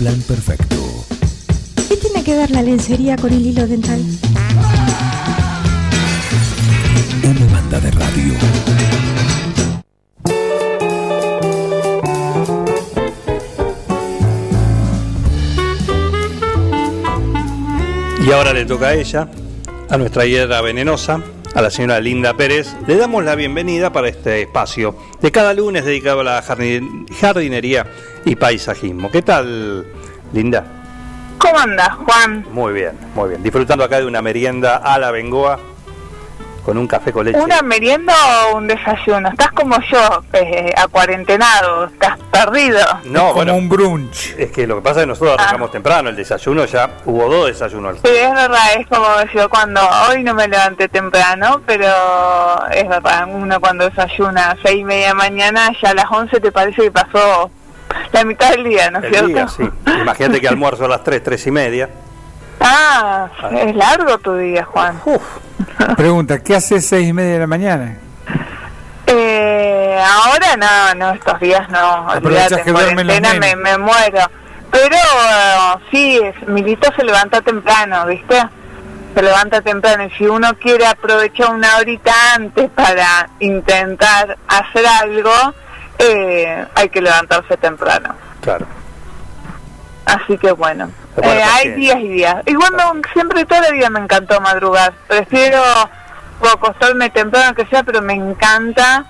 plan perfecto. ¿Qué tiene que ver la lencería con el hilo dental? Una banda de radio. Y ahora le toca a ella, a nuestra hierba venenosa, a la señora Linda Pérez. Le damos la bienvenida para este espacio de cada lunes dedicado a la jardin- jardinería y paisajismo. ¿Qué tal, Linda? ¿Cómo andas, Juan? Muy bien, muy bien. Disfrutando acá de una merienda a la bengoa con un café con leche. ¿Una merienda o un desayuno? Estás como yo, eh, acuarentenado, estás perdido. No, como bueno, un brunch. es que lo que pasa es que nosotros Ah. arrancamos temprano, el desayuno ya hubo dos desayunos. Sí, es verdad, es como yo cuando hoy no me levanté temprano, pero es verdad, uno cuando desayuna a seis y media de mañana, ya a las once te parece que pasó la mitad del día, ¿no es cierto? día, sí. Imagínate que almuerzo a las 3, 3 y media. Ah, es largo tu día, Juan. Uf, Pregunta, ¿qué hace seis y media de la mañana? Eh, ahora no, no, estos días no. Olvídate, en cuarentena me, me muero. Pero eh, sí, Milito se levanta temprano, ¿viste? Se levanta temprano y si uno quiere aprovechar una horita antes para intentar hacer algo, eh, hay que levantarse temprano. claro. Así que bueno, Bueno, eh, hay días y días. Igual no, siempre toda la vida me encantó madrugar. Prefiero acostarme temprano que sea, pero me encanta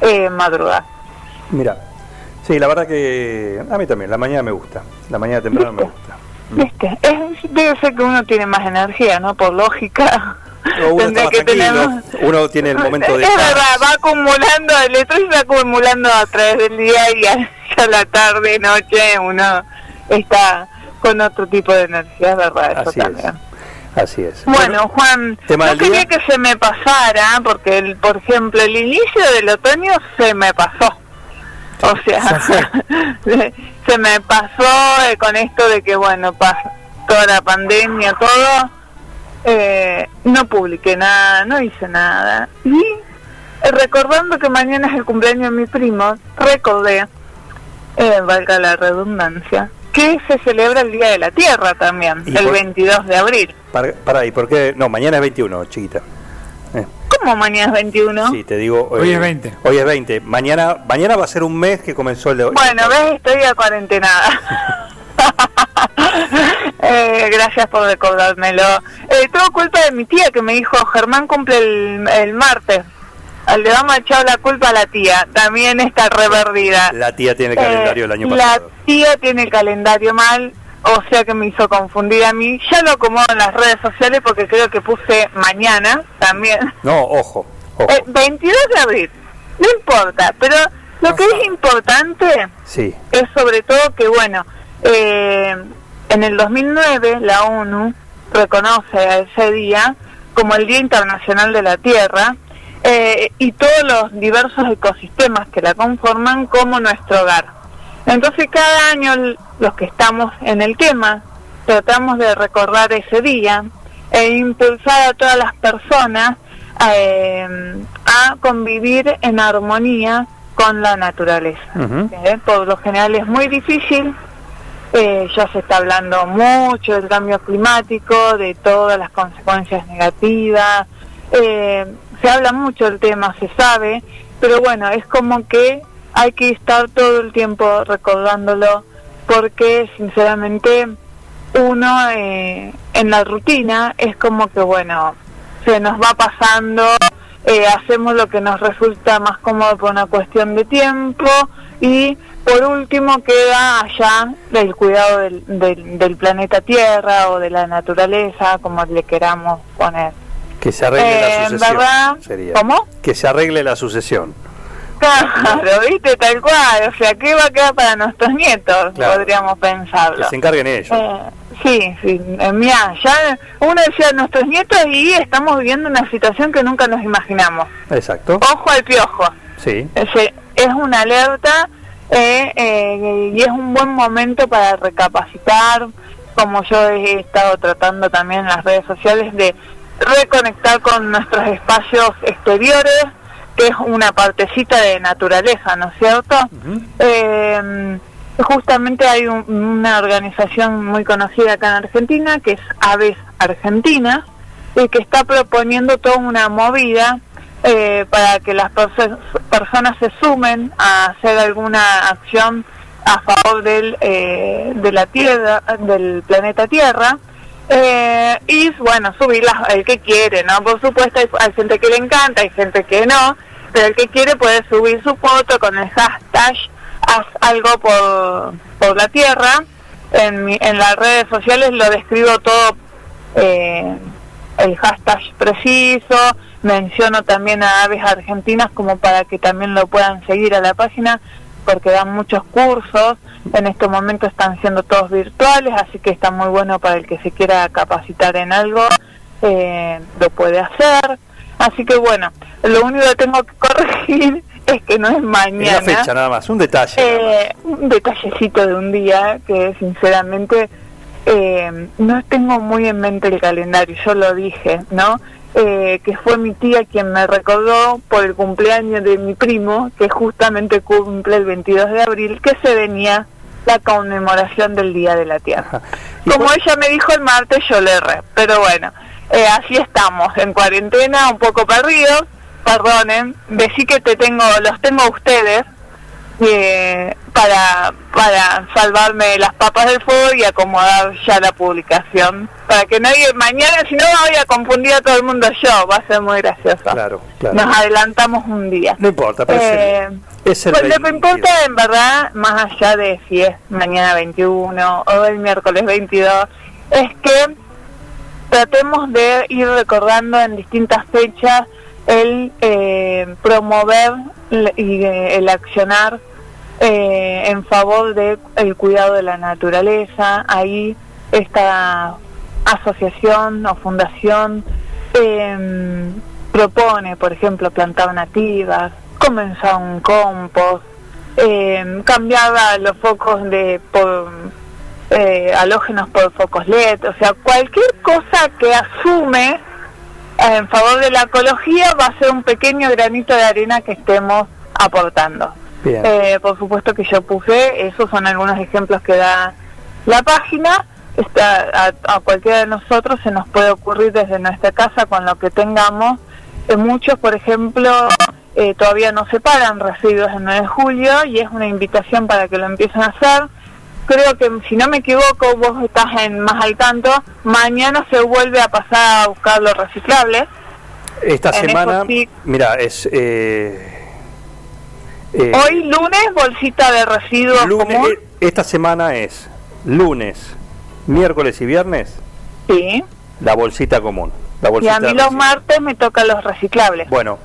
eh, madrugar. Mira, sí, la verdad que a mí también, la mañana me gusta. La mañana temprano me gusta. ¿Viste? Es, debe ser que uno tiene más energía, ¿no? Por lógica. Uno está más que tiene el momento de Es verdad, va acumulando, el estrés va acumulando a través del día y a, la tarde, noche, uno está con otro tipo de energía, verdad, eso Así es. también. Así es. Bueno, Juan, no quería día. que se me pasara, porque, el, por ejemplo, el inicio del otoño se me pasó. O sea, se, se me pasó eh, con esto de que, bueno, toda la pandemia, todo, eh, no publiqué nada, no hice nada. Y recordando que mañana es el cumpleaños de mi primo, recordé, eh, valga la redundancia, que se celebra el Día de la Tierra también, ¿Y el por- 22 de abril. Para, para, ¿y por qué? No, mañana es 21, chiquita. Eh, ¿Cómo mañana es 21? Sí, te digo. Hoy eh, es 20. Hoy es 20. Mañana, mañana va a ser un mes que comenzó el de hoy. Bueno, ves, estoy a cuarentenada. eh, gracias por recordármelo. Eh, todo culpa de mi tía que me dijo, Germán cumple el, el martes. Le vamos a echar la culpa a la tía. También está reverdida. La tía tiene el calendario del año Eh, pasado. La tía tiene el calendario mal, o sea que me hizo confundir a mí. Ya lo acomodo en las redes sociales porque creo que puse mañana también. No, ojo. ojo. Eh, 22 de abril, no importa, pero lo que es importante Sí, es sobre todo que, bueno, eh, en el 2009 la ONU reconoce a ese día como el Día Internacional de la Tierra eh, y todos los diversos ecosistemas que la conforman como nuestro hogar. Entonces cada año los que estamos en el tema tratamos de recordar ese día e impulsar a todas las personas eh, a convivir en armonía con la naturaleza. ¿eh? Por lo general es muy difícil, eh, ya se está hablando mucho del cambio climático, de todas las consecuencias negativas, eh, se habla mucho del tema, se sabe, pero bueno, es como que hay que estar todo el tiempo recordándolo, porque sinceramente uno eh, en la rutina es como que bueno, se nos va pasando, eh, hacemos lo que nos resulta más cómodo por una cuestión de tiempo y por último queda allá el cuidado del, del planeta Tierra o de la naturaleza, como le queramos poner. Que se arregle Eh, la en sucesión. verdad, sería. ¿cómo? Que se arregle la sucesión. Claro, viste, tal cual, o sea, ¿qué va a quedar para nuestros nietos? Claro. Podríamos pensarlo. Que se encarguen ellos. Eh, sí, sí, eh, mira, ya uno decía nuestros nietos y estamos viviendo una situación que nunca nos imaginamos. Exacto. Ojo al piojo. Sí. Ese- es una alerta eh, eh, y es un buen momento para recapacitar, como yo he estado tratando también en las redes sociales, de reconectar con nuestros espacios exteriores, que es una partecita de naturaleza, ¿no es cierto? Eh, justamente hay un- una organización muy conocida acá en Argentina, que es Aves Argentina, y que está proponiendo toda una movida eh, para que las perso- personas se sumen a hacer alguna acción a favor del, eh, de la Tierra, del planeta Tierra. Eh, y bueno, subirlas el que quiere, ¿no? Por supuesto, hay, gente que le encanta, hay gente que no, pero el que quiere puede subir su foto con el hashtag haz algo por, por la tierra. En, mi- en las redes sociales lo describo todo, eh, el hashtag preciso, menciono también a Aves Argentinas como para que también lo puedan seguir a la página porque dan muchos cursos, en este momento están siendo todos virtuales, así que está muy bueno para el que se quiera capacitar en algo, eh, lo puede hacer. Así que bueno, lo único que tengo que corregir es que no es Es mañana. la fecha nada más, un detalle. más. Eh, un detallecito de un día que sinceramente eh, no tengo muy en mente el calendario, yo lo dije, ¿no? Eh, que fue mi tía quien me recordó por el cumpleaños de mi primo, que justamente cumple el 22 de abril, que se venía la conmemoración del Día de la Tierra. Como ella me dijo el martes, yo le erré, pero bueno, eh, así estamos, en cuarentena, un poco perdidos, perdonen, decí que te tengo, los tengo a ustedes, eh, para, para salvarme las papas del fuego y acomodar ya la publicación. Para que nadie, mañana si no voy a confundir a todo el mundo yo, va a ser muy gracioso. Claro, claro. Nos adelantamos un día. No importa, pero es el- Eh, es el pues lo que 22. importa en verdad, más allá de si es mañana 21 o el miércoles 22, es que tratemos de ir recordando en distintas fechas el eh, promover y eh, el accionar eh, en favor del cuidado de la naturaleza. Ahí esta asociación o fundación eh, propone, por ejemplo, plantar nativas, comenzar un compost, eh, cambiar a los focos de por eh, halógenos por focos LED, o sea, cualquier cosa que asume eh, en favor de la ecología va a ser un pequeño granito de arena que estemos aportando. Eh, por supuesto que yo puse, esos son algunos ejemplos que da la página. Está, a, a cualquiera de nosotros se nos puede ocurrir desde nuestra casa con lo que tengamos. Eh, muchos, por ejemplo, eh, todavía no separan residuos en 9 de julio y es una invitación para que lo empiecen a hacer. Creo que, si no me equivoco, vos estás en más al tanto, mañana se vuelve a pasar a buscar los reciclables. Esta en semana, sí. mira, es... eh, eh, Hoy lunes, bolsita de residuos lunes- común. eh, esta semana es lunes, miércoles y viernes, Sí. la bolsita común. La Y a mí los martes me tocan los reciclables. Bueno,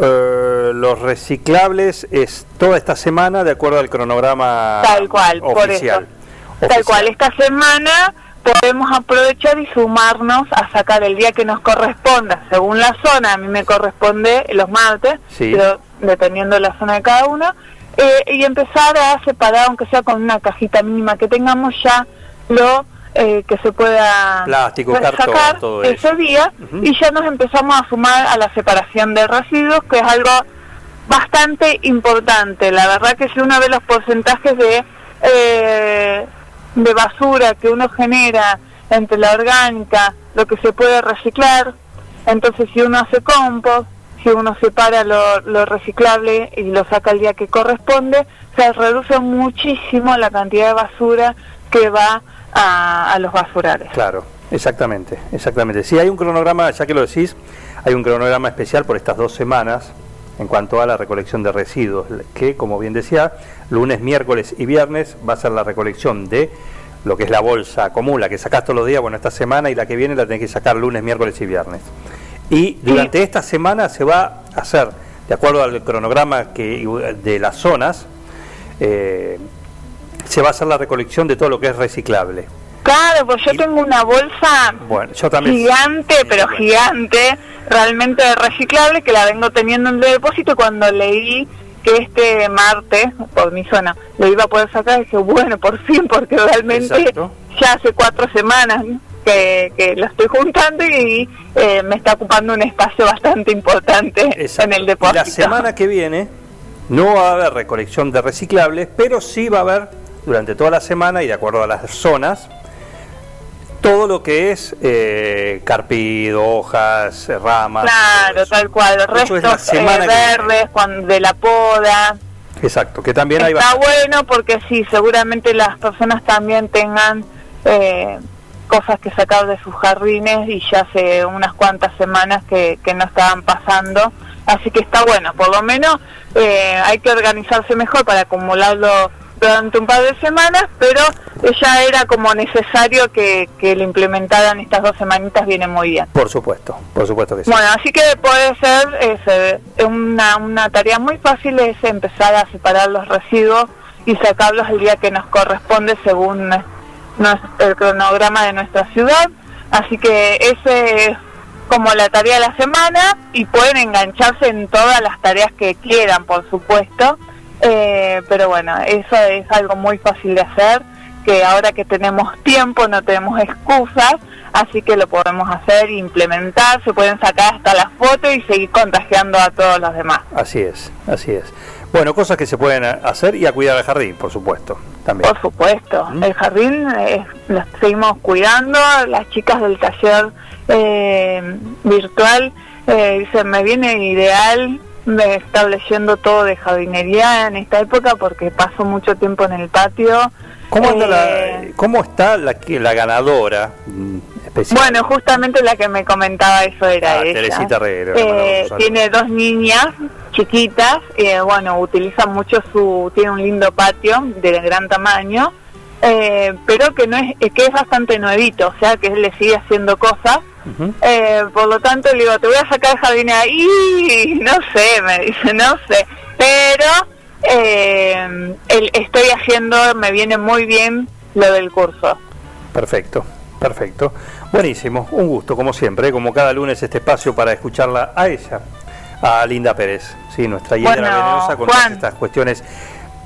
eh, los reciclables es toda esta semana de acuerdo al cronograma Tal cual, por oficial. eso. Tal Oficial. cual, esta semana podemos aprovechar y sumarnos a sacar el día que nos corresponda, según la zona, a mí me corresponde los martes, Sí. pero dependiendo de la zona de cada uno, eh, y empezar a separar, aunque sea con una cajita mínima que tengamos ya, lo eh, que se pueda Plástico, sacar cartón, todo ese eso. día, y ya nos empezamos a sumar a la separación de residuos, que es algo bastante importante. La verdad que si uno ve los porcentajes de, eh, de basura que uno genera entre la orgánica, lo que se puede reciclar, entonces si uno hace compost, si uno separa lo, lo reciclable y lo saca el día que corresponde, se reduce muchísimo la cantidad de basura que va a, a los basurales. Claro, exactamente, exactamente. Sí, hay un cronograma, ya que lo decís, hay un cronograma especial por estas dos semanas en cuanto a la recolección de residuos, que como bien decía, lunes, miércoles y viernes va a ser la recolección de lo que es la bolsa común, la que sacás todos los días, bueno, esta semana y la que viene la tenés que sacar lunes, miércoles y viernes. Y durante esta semana se va a hacer, de acuerdo al cronograma que, de las zonas, eh, se va a hacer la recolección de todo lo que es reciclable. Claro, pues yo Y- tengo una bolsa Bueno, yo también. gigante, pero bueno. gigante, realmente reciclable, que la vengo teniendo en el depósito y cuando leí que este martes, por mi zona, lo iba a poder sacar, dije, bueno, por fin, porque realmente Exacto. ya hace cuatro semanas que, que lo estoy juntando y eh, me está ocupando un espacio bastante importante Exacto. en el depósito. La semana que viene no va a haber recolección de reciclables, pero sí va a haber durante toda la semana y de acuerdo a las zonas, todo lo que es eh, carpido, hojas, ramas. Claro, tal cual, los restos eh, que verdes cuando, de la poda. Exacto, que también hay Está bastante- bueno porque sí, seguramente las personas también tengan eh, cosas que sacar de sus jardines y ya hace unas cuantas semanas que, que no estaban pasando. Así que está bueno, por lo menos eh, hay que organizarse mejor para acumularlo durante un par de semanas, pero ya era como necesario que, que lo implementaran estas dos semanitas, viene muy bien. Por supuesto, por supuesto que sí. Bueno, así que puede ser ese, una, una tarea muy fácil es empezar a separar los residuos y sacarlos el día que nos corresponde según el cronograma de nuestra ciudad. Así que ese es como la tarea de la semana y pueden engancharse en todas las tareas que quieran, por supuesto. Eh, pero bueno, eso es algo muy fácil de hacer, que ahora que tenemos tiempo no tenemos excusas, así que lo podemos hacer, implementar, se pueden sacar hasta las fotos y seguir contagiando a todos los demás. Así es, así es. Bueno, cosas que se pueden hacer y a cuidar el jardín, por supuesto, también. Por supuesto, ¿Mm? el jardín eh, lo seguimos cuidando, las chicas del taller eh, virtual eh, dicen, me viene ideal leyendo todo de jardinería en esta época porque paso mucho tiempo en el patio. ¿Cómo, anda la, Eh, cómo está la, la ganadora mm, especial? Bueno, justamente la que me comentaba eso era Ah, ella. Teresita Herrera, le Eh, tiene dos niñas chiquitas, eh, bueno, utiliza mucho su, tiene un lindo patio de gran tamaño, eh, pero que no es, eh, que es bastante nuevito, o sea que le sigue haciendo cosas. Eh, por lo tanto, le digo, te voy a sacar el jardín ahí, no sé, me dice, no sé, pero eh, el- estoy haciendo, me viene muy bien lo del curso. Perfecto, perfecto. Buenísimo, un gusto, como siempre, como cada lunes este espacio para escucharla a ella, a Linda Pérez, sí, nuestra Bueno, venenosa con todas estas cuestiones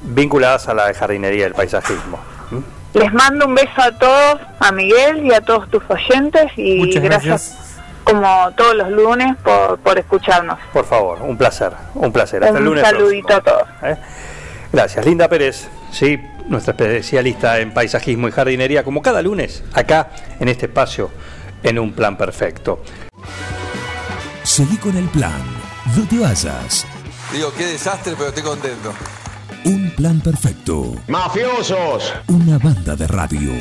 vinculadas a la jardinería y el paisajismo. ¿Mm? Les mando un beso a todos, a Miguel y a todos tus oyentes y Muchas gracias, gracias. como todos los lunes por, por escucharnos. Por favor, un placer, un placer. Hasta el Un lunes. saludito próximo. a todos. ¿Eh? Gracias, Linda Pérez, sí, nuestra especialista en paisajismo y jardinería, como cada lunes, acá en este espacio, en un plan perfecto. Seguí con el plan. No te vayas. Digo, qué desastre, pero estoy contento. Un plan perfecto. ¡Mafiosos! Una banda de radio.